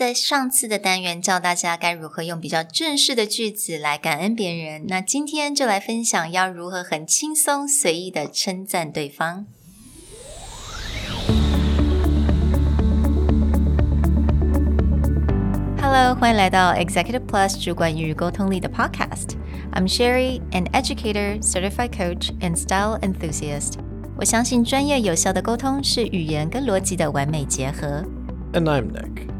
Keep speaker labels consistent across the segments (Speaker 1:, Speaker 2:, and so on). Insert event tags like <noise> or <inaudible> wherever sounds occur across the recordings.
Speaker 1: 在上次的单元教大家该如何用比较正式的句子来感恩别人，那今天就来分享要如何很轻松随意的称赞对方。Hello，欢迎来到 Executive Plus 主管与沟通力的 Podcast。I'm Sherry, an educator, certified coach, and style enthusiast. 我相信专业有效的沟通是语言跟逻辑的完美结合。
Speaker 2: And I'm Nick,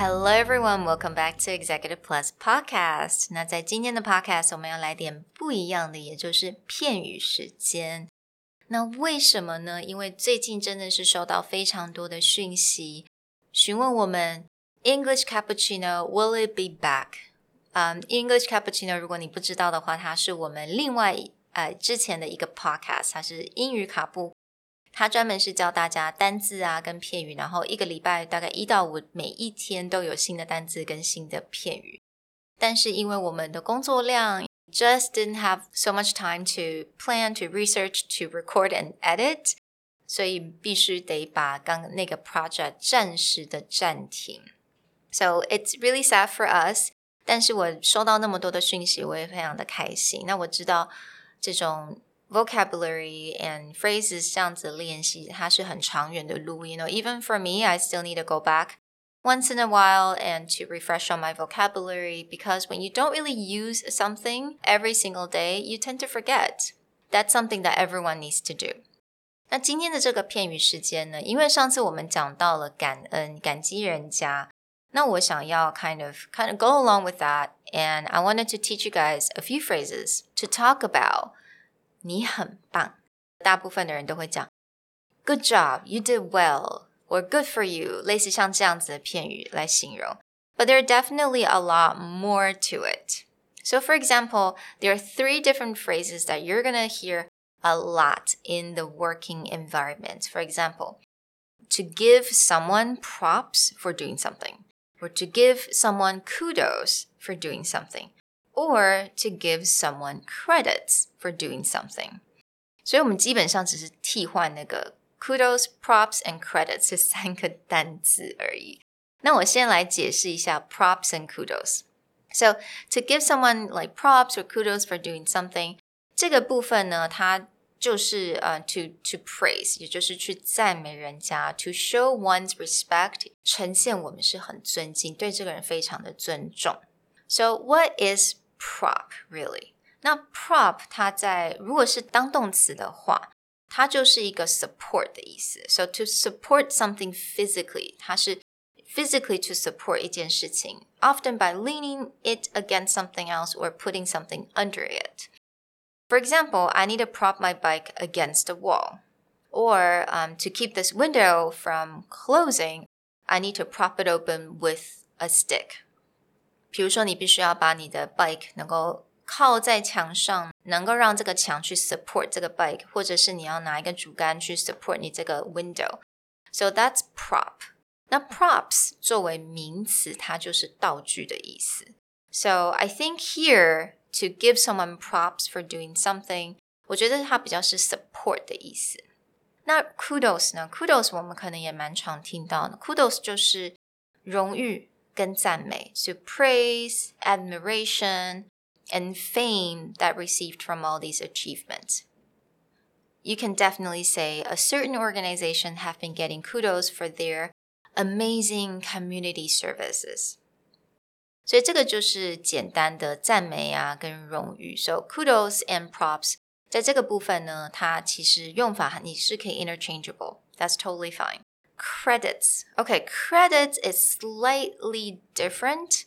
Speaker 1: Hello everyone, welcome back to Executive Plus Podcast。那在今天的 Podcast，我们要来点不一样的，也就是片语时间。那为什么呢？因为最近真的是收到非常多的讯息，询问我们 English Cappuccino will it be back？嗯、um,，English Cappuccino，如果你不知道的话，它是我们另外呃之前的一个 Podcast，它是英语卡布。 他专门是教大家单字啊跟片语，然后一个礼拜大概一到五，每一天都有新的单字跟新的片语。但是因为我们的工作量，just didn't have so much time to plan, to research, to record and edit，所以必须得把刚那个 project 暂时的暂停。So it's really sad for us。但是我收到那么多的讯息，我也非常的开心。那我知道这种。vocabulary and phrases 这样子练习，它是很长远的路。You know, even for me, I still need to go back once in a while and to refresh on my vocabulary because when you don't really use something every single day, you tend to forget. That's something that everyone needs to do. 那今天的这个片语时间呢？因为上次我们讲到了感恩、感激人家，那我想要 kind of kind of go along with that, and I wanted to teach you guys a few phrases to talk about 你很棒。大部分的人都会讲 "Good job, you did well" or "Good for you"，类似像这样子的片语来形容。But there are definitely a lot more to it. So, for example, there are three different phrases that you're gonna hear a lot in the working environment. For example, to give someone props for doing something, or to give someone kudos for doing something or to give someone credits for doing something. 所以我们基本上只是替换那个 kudos, props and credits 这三个单词而已。那我先来解释一下 props and kudos. So to give someone like props or kudos for doing something，这个部分呢，它就是呃、uh, to to praise，也就是去赞美人家，to show one's respect，呈现我们是很尊敬，对这个人非常的尊重。So what is prop really？那 prop 它在如果是当动词的话，它就是一个 support 的意思。So to support something physically，它是 physically to support 一件事情，often by leaning it against something else or putting something under it. For example, I need to prop my bike against a wall. Or um, to keep this window from closing, I need to prop it open with a stick. 比如说，你必须要把你的 bike 能够靠在墙上，能够让这个墙去 support 这个 bike，或者是你要拿一个竹竿去 support 你这个 window。So that's prop。那 props 作为名词，它就是道具的意思。So I think here to give someone props for doing something，我觉得它比较是 support 的意思。那 kudos 呢？kudos 我们可能也蛮常听到的。kudos 就是荣誉。 跟赞美，so praise, admiration, and fame that received from all these achievements. You can definitely say a certain organization have been getting kudos for their amazing community services. 所以这个就是简单的赞美啊，跟荣誉。So kudos and props，在这个部分呢，它其实用法你是可以 interchangeable. That's totally fine credits. Okay, credits is slightly different.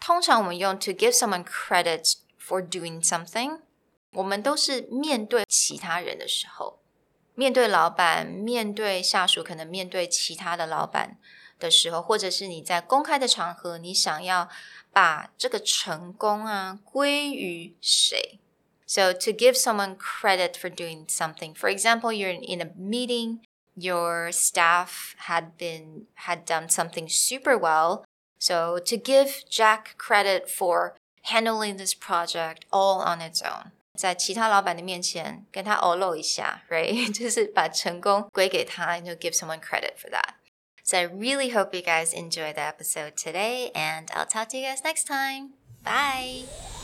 Speaker 1: 通常我们用 to give someone credit for doing something，我们都是面对其他人的时候。 面对老板、面对下属，可能面对其他的老板的时候，或者是你在公开的场合，你想要把这个成功啊归于谁？So to give someone credit for doing something, for example, you're in a meeting, your staff had been had done something super well. So to give Jack credit for handling this project all on its own. 在其他老板的面前跟他偶露一下，right？就是把成功归给他，and to give <laughs> someone credit for that. So I really hope you guys enjoyed the episode today, and I'll talk to you guys next time. Bye.